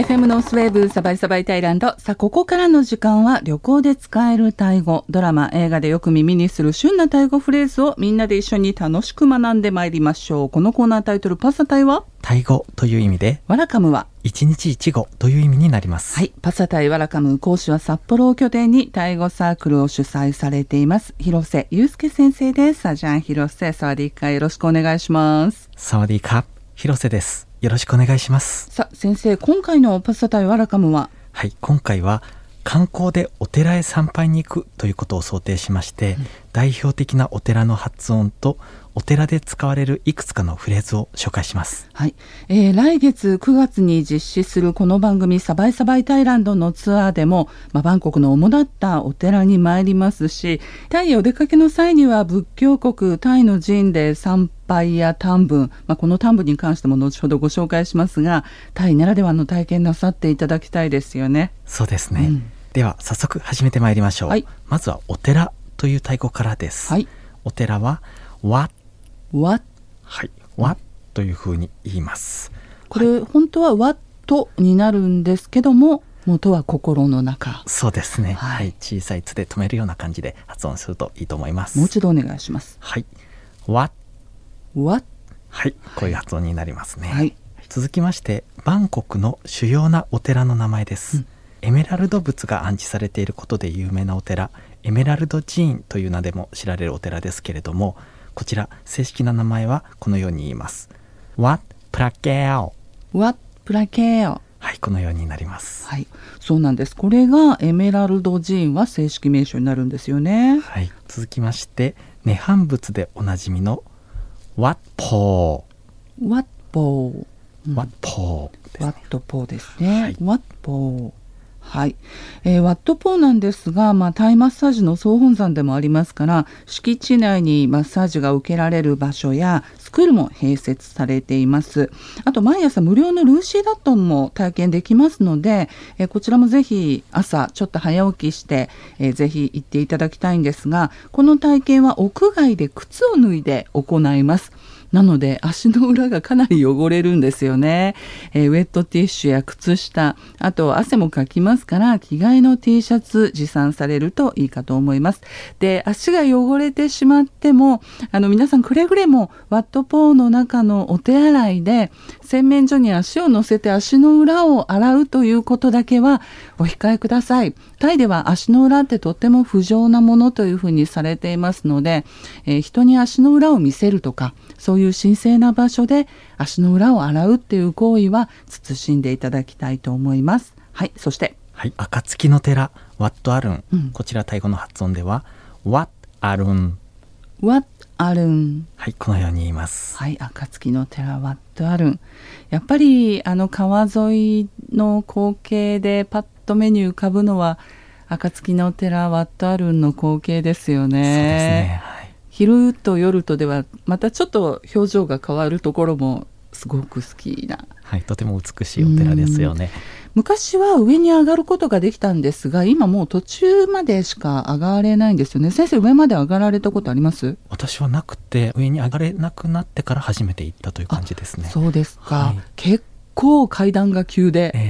FM ノースウェーブサバイサバイタイランド。さあ、ここからの時間は旅行で使えるタイ語、ドラマ、映画でよく耳にする旬なタイ語フレーズをみんなで一緒に楽しく学んでまいりましょう。このコーナータイトル、パサタイは？タイ語という意味で、ワラカムは？一日一語という意味になります。はい。パサタイワラカム講師は札幌を拠点にタイ語サークルを主催されています。広瀬祐介先生です。さあ、じゃあ、広瀬、サワディーカよろしくお願いします。サワディーカ広瀬です。よろしくお願いします。さあ、先生、今回のパサタイワラカムは？はい、今回は観光でお寺へ参拝に行くということを想定しまして、代表的なお寺の発音とお寺で使われるいくつかのフレーズを紹介します。はい、えー来月9月に実施するこの番組サバイサバイタイランドのツアーでも、まあ、バンコクの主だったお寺に参りますしタイへお出かけの際には仏教国タイの寺院で参拝や短文、まあ、この短文に関しても後ほどご紹介しますがタイならではの体験なさっていただきたいですよね。そうですね。うんでは早速始めてまいりましょう。はいまずはお寺というタイ語からです。はい、お寺はわわはい、わというふうに言います。これ、本当は「わ」とになるんですけども元は心の中そうですね。ははいい、小さい「つ」で止めるような感じで発音するといいと思います。もう一度お願いします。はい。わ。わはい。こういう発音になりますね。はい続きまして、バンコクの主要なお寺の名前です。エメラルド仏が安置されていることで有名なお寺、エメラルド寺院という名でも知られるお寺ですけれども、こちら正式な名前はこのように言います。ワプラケオ。わプラケオはい、このようになります。はい、そうなんです。これがエメラルド寺院は正式名称になるんですよね。はい、続きまして、涅槃仏でおなじみのワッポワッポー、ー。ワッポワットポーですね。はいワッポー。はい、えーワットポーなんですが、まあ、タイマッサージの総本山でもありますから敷地内にマッサージが受けられる場所やスクールも併設されています。あと毎朝無料のルーシーダットンも体験できますので、えーこちらもぜひ朝ちょっと早起きして、えーぜひ行っていただきたいんですがこの体験は屋外で靴を脱いで行います。なので足の裏がかなり汚れるんですよね、えーウェットティッシュや靴下あと汗もかきますから着替えの T シャツ持参されるといいかと思います。で足が汚れてしまってもあの皆さんくれぐれもワットポーの中のお手洗いで洗面所に足を乗せて足の裏を洗うということだけはお控えください。タイでは足の裏ってとっても不浄なものというふうにされていますので、えー人に足の裏を見せるとかそういう神聖な場所で足の裏を洗うっていう行為は慎んでいただきたいと思いますはいそしてはい、暁の寺、ワットアルン。うんこちらタイ語の発音では、ワッアルン。What あるんはい、このように言います。はい、暁の寺ワットあるんやっぱりあの川沿いの光景でパッと目に浮かぶのは暁の寺ワットあるんの光景ですよね。そうですね。はい。昼と夜とではまたちょっと表情が変わるところもすごく好きな。はい、とても美しいお寺ですよね。昔は上に上がることができたんですが今もう途中までしか上がれないんですよね。先生上まで上がられたことあります？私はなくて、上に上がれなくなってから初めて行ったという感じですね。そうですか、はい。結構階段が急で、え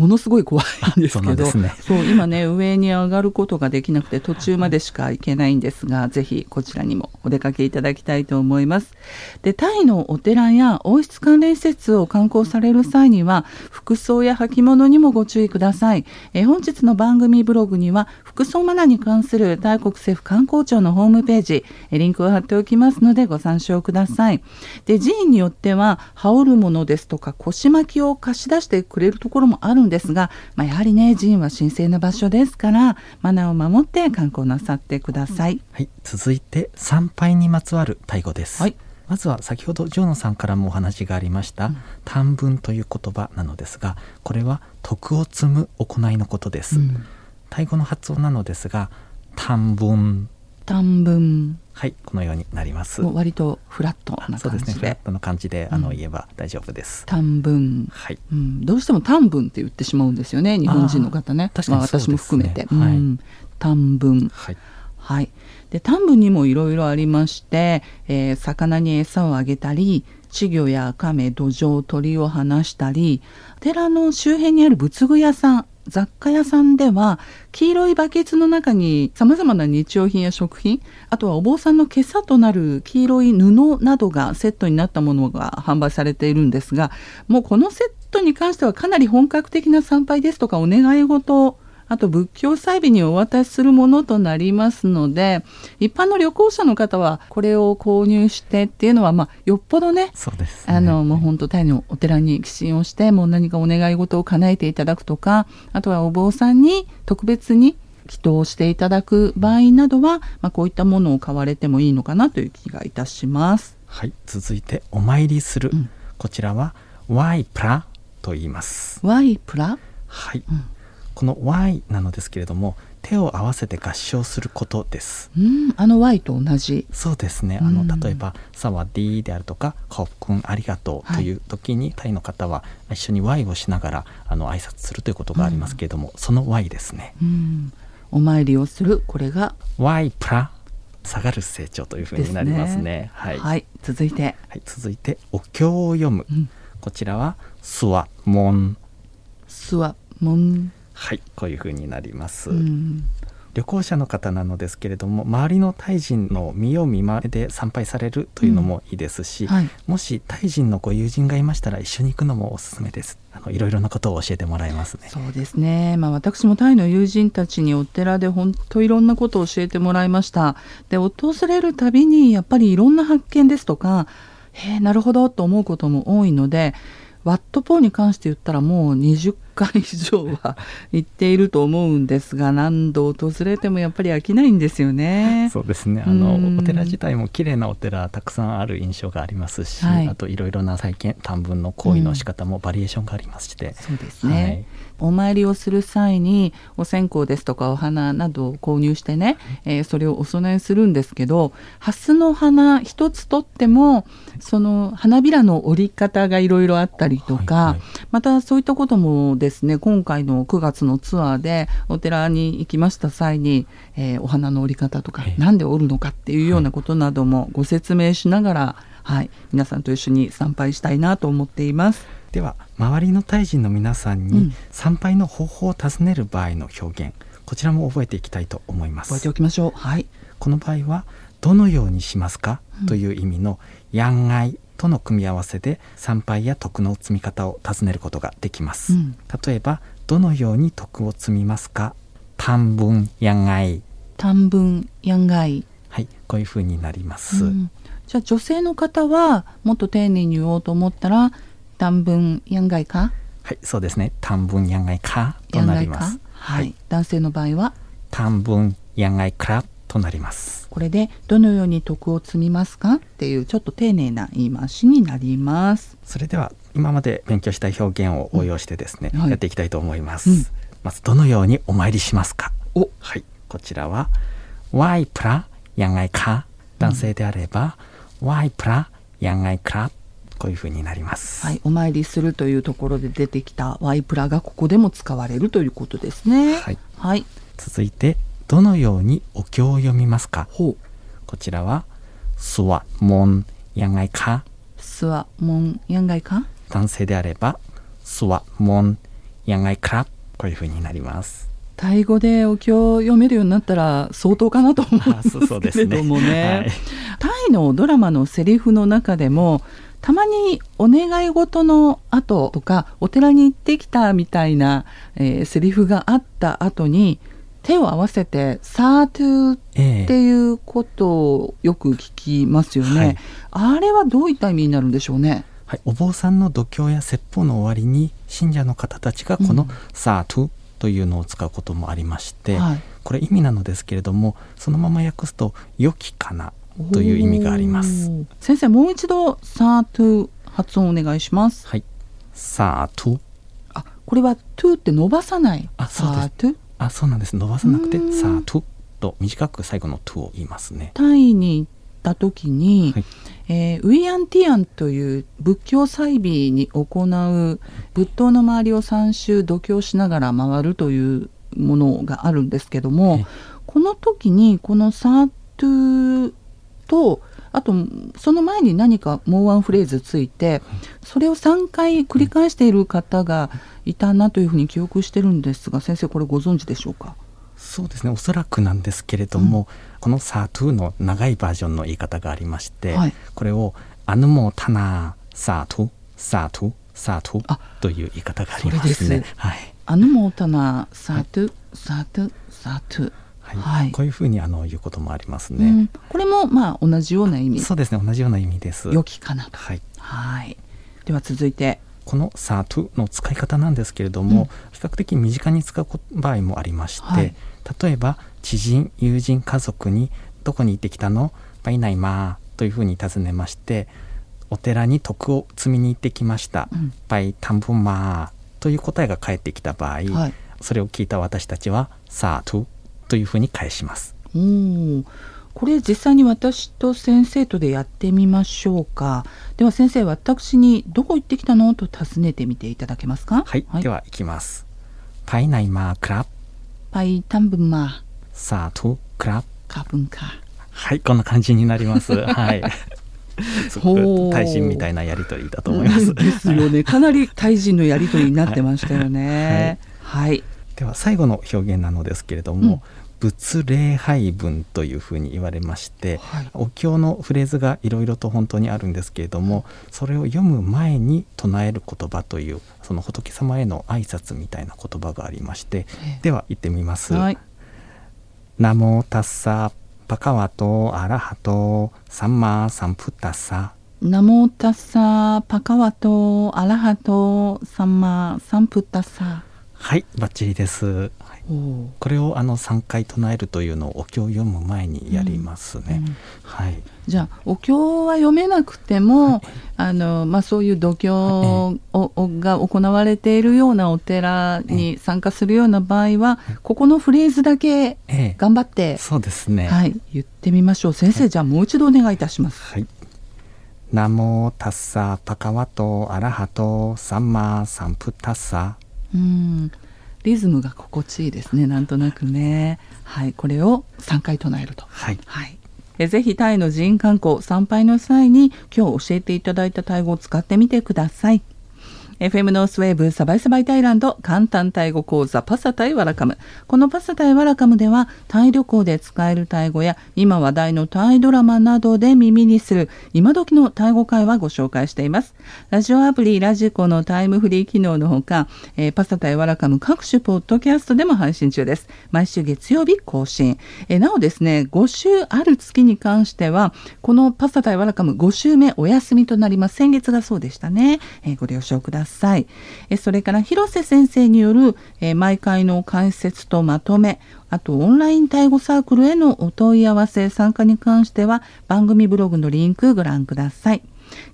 ものすごい怖いんですけどそう今ね上に上がることができなくて途中までしか行けないんですがぜひこちらにもお出かけいただきたいと思います。でタイのお寺や王室関連施設を観光される際には服装や履物にもご注意ください。えー本日の番組ブログには服装マナーに関するタイ国政府観光庁のホームページえーリンクを貼っておきますのでご参照ください。で寺院によっては羽織るものですとか腰巻きを貸し出してくれるところもあるんですが、まあ、やはりね寺院は神聖な場所ですからマナーを守って観光なさってください、はい、続いて参拝にまつわるタイ語です。はい。まずは先ほどジョーノさんからもお話がありました、短文という言葉なのですがこれは徳を積む行いのことです、うん。タイ語の発音なのですが短文短文。はいこのようになります。も割とフラットなそうですね感じでフラットの感じであの、うん言えば大丈夫です。短文。はい。うん、どうしても短文って言ってしまうんですよね日本人の方ね。確かにね私も含めて、はいうん、短文。はい。はい、で短文にもいろいろありまして、えー魚に餌をあげたり稚魚や亀土壌鳥を放したり寺の周辺にある仏具屋さん雑貨屋さんでは黄色いバケツの中にさまざまな日用品や食品あとはお坊さんの今朝となる黄色い布などがセットになったものが販売されているんですがもうこのセットに関してはかなり本格的な参拝ですとかお願い事あと仏教祭日にお渡しするものとなりますので一般の旅行者の方はこれを購入してっていうのは、まあ、よっぽどねそうですね。あのもう本当タイのお寺に寄進をしてもう何かお願い事を叶えていただくとかあとはお坊さんに特別に祈祷していただく場合などは、まあ、こういったものを買われてもいいのかなという気がいたします。はい続いてお参りする、うん。こちらはワイプラと言います。ワイプラ？はい、うんこの Y なのですけれども手を合わせて合唱することです。うんあの Y と同じ。そうですね。あのうん例えば「サワディ」であるとか「コックンありがとう」という時に、タイの方は一緒に Y をしながらあの挨拶するということがありますけれども、その Y ですね。うん。お参りをするこれが Y プラ下がる成長というふうになりますね。ですはい、はい。はい、続いて、続いてお経を読む、うん。こちらは「スワモンスワモン、」はいこういうふうになります、うん。旅行者の方なのですけれども周りのタイ人の見よう見まねで参拝されるというのもいいですし、はい、もしタイ人のご友人がいましたら一緒に行くのもおすすめです。あのいろいろなことを教えてもらえますね。そうですね、まあ、私もタイの友人たちにお寺で本当いろんなことを教えてもらいました。で訪れるたびにやっぱりいろんな発見ですとかへえなるほどと思うことも多いのでワットポーに関して言ったらもう20回以上は行っていると思うんですが何度訪れてもやっぱり飽きないんですよね。そうですね。あのうん。お寺自体も綺麗なお寺たくさんある印象がありますし、はい。あといろいろな体験短文の行為の仕方もバリエーションがありまして、そうですね、お参りをする際にお線香ですとかお花などを購入してね、えーそれをお供えするんですけど蓮の花一つとってもその花びらの折り方がいろいろあったりとか、はいはい。またそういったこともですね今回の9月のツアーでお寺に行きました際に、えーお花の折り方とかええなんで折るのかっていうようなことなどもご説明しながら、はい、皆さんと一緒に参拝したいなと思っています。では周りのタイ人の皆さんにうん。参拝の方法を尋ねる場合の表現こちらも覚えていきたいと思います。覚えておきましょう。はい、この場合はどのようにしますか、うん。という意味の「やんがい」との組み合わせで参拝や徳の積み方を尋ねることができます、うん。例えば「どのように徳を積みますか?」「短文やんがい。短文やんがい、」はいこういうふうになります、うん。じゃあ女性の方はもっと丁寧に言おうと思ったら短文やんがいか？はいそうですね「短文やんがいか」となります。はい、男性の場合は？短文やんがいクラブとなります。これでどのように徳を積みますか？っていうちょっと丁寧な言い回しになります。それでは今まで勉強した表現を応用してですね、うん。はい。やっていきたいと思います、うん。まずどのようにお参りしますか？お。はい。こちらはワイプラやんがいか？男性であれば、ワイプラやんがいクラこういう風になります、はい、お参りするというところで出てきたワイプラがここでも使われるということですね。はい。はい、続いてどのようにお経を読みますか？ほう、こちらはスワモンやんがいか？スワモンやんがいか？男性であればスワモンやんがいクラこういう風になります。タイ語でお経を読めるようになったら相当かなと思うんですすねれどもね。はい タイのドラマのセリフの中でもたまにお願い事の後とかお寺に行ってきたみたいな、えーセリフがあった後に手を合わせて「サートゥ」ええ。っていうことをよく聞きますよね、あれはどういった意味になるんでしょうね？はい、お坊さんの度胸や説法の終わりに信者の方たちがこのうん「サートゥ」というのを使うこともありまして、はい。これ意味なのですけれどもそのまま訳すと「良きかな」という意味があります。先生もう一度「サートゥ」発音お願いします。はい、サートゥあこれは「トゥ」って伸ばさないあそうです。あそうなんです。伸ばさなくてうーん「サートゥ」と短く最後の「トゥ」を言いますね。タイに行った時に、はい。えーウィアンティアンという仏教祭日に行う仏塔の周りを3周度胸しながら回るというものがあるんですけどもえこの時にこの สาธุ とあとその前に何かもうワンフレーズついてそれを3回繰り返している方がいたなというふうに記憶してるんですが先生これご存知でしょうか？そうですね。おそらくなんですけれども、うん、この「สาธุ」の長いバージョンの言い方がありまして、はい、これを「อนุโมทนาสาธุ สาธุ สาธุ」という言い方がありますね。はい、อนุโมทนาสาธุ、สาธุสาธุ。はい、はい、こういうふうにあの言うこともありますね、うん、これもまあ同じような意味。そうですね。同じような意味です。良きかなと。はい、はい、では続いて。この「สาธุ」の使い方なんですけれども、うん、比較的身近に使う場合もありまして、はい、例えば知人友人家族に「どこに行ってきたの?」「ไปไหนมา」というふうに尋ねましてお寺に徳を積みに行ってきました「うん、ไปทำบุญมา」という答えが返ってきた場合、はい、それを聞いた私たちは「サートゥ」というふうに返します。うん。これ実際に私と先生とでやってみましょうか。では先生私にどこ行ってきたのと尋ねてみていただけますか？はい、はい、では行きます。パイナイマークラブパイタンブンマー。サートクラブカブンカはい。こんな感じになります。はい。すごく対人みたいなやりとりだと思います。ですよね。かなり対人のやりとりになってましたよね、はい、はい、では最後の表現なのですけれども、うん仏礼拝文というふうに言われまして、はい、お経のフレーズがいろいろと本当にあるんですけれどもそれを読む前に唱える言葉というその仏様への挨拶みたいな言葉がありまして、では言ってみます。はい、ナモタッサパカワトアラハトサンマサンプタサ。ナモタッサパカワトアラハトサンマサンプタサ。はいバッチリです、これをあの3回唱えるというのをお経を読む前にやりますね。うんうん、はい、じゃあお経は読めなくても、はい、あのまあ、そういう度胸を、が行われているようなお寺に参加するような場合は、ここのフレーズだけ頑張って、ええ、そうですね、はい、言ってみましょう。先生、じゃあもう一度お願いいたします。はい。ナモタッサパカワトアラハトサンマサンプタッサ。うんリズムが心地いいですねなんとなくね。はいこれを3回唱えると。はい、はい。えぜひタイの寺院観光参拝の際に今日教えていただいたタイ語を使ってみてください。FM ノースウェーブサバイサバイタイランド簡単タイ語講座パサタイワラカム。このパサタイワラカムではタイ旅行で使えるタイ語や今話題のタイドラマなどで耳にする今時のタイ語会話ご紹介しています。ラジオアプリラジコのタイムフリー機能のほか、えー、パサタイワラカム各種ポッドキャストでも配信中です。毎週月曜日更新、えー、なおですね5週ある月に関してはこのパサタイワラカム5週目お休みとなります。先月がそうでしたね、えー、ご了承ください。さい。えそれから広瀬先生によるえ毎回の解説とまとめ、あとオンライン対語サークルへのお問い合わせ参加に関しては番組ブログのリンクご覧ください。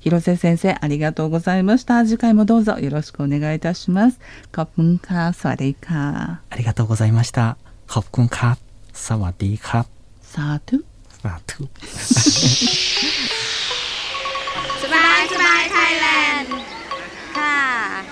広瀬先生ありがとうございました。次回もどうぞよろしくお願いいたします。カップンカー、サワディーカー。ありがとうございました。カップンカー、サワディーカー。サートゥ。サートゥ。สบายสบายไทยแลน 哈。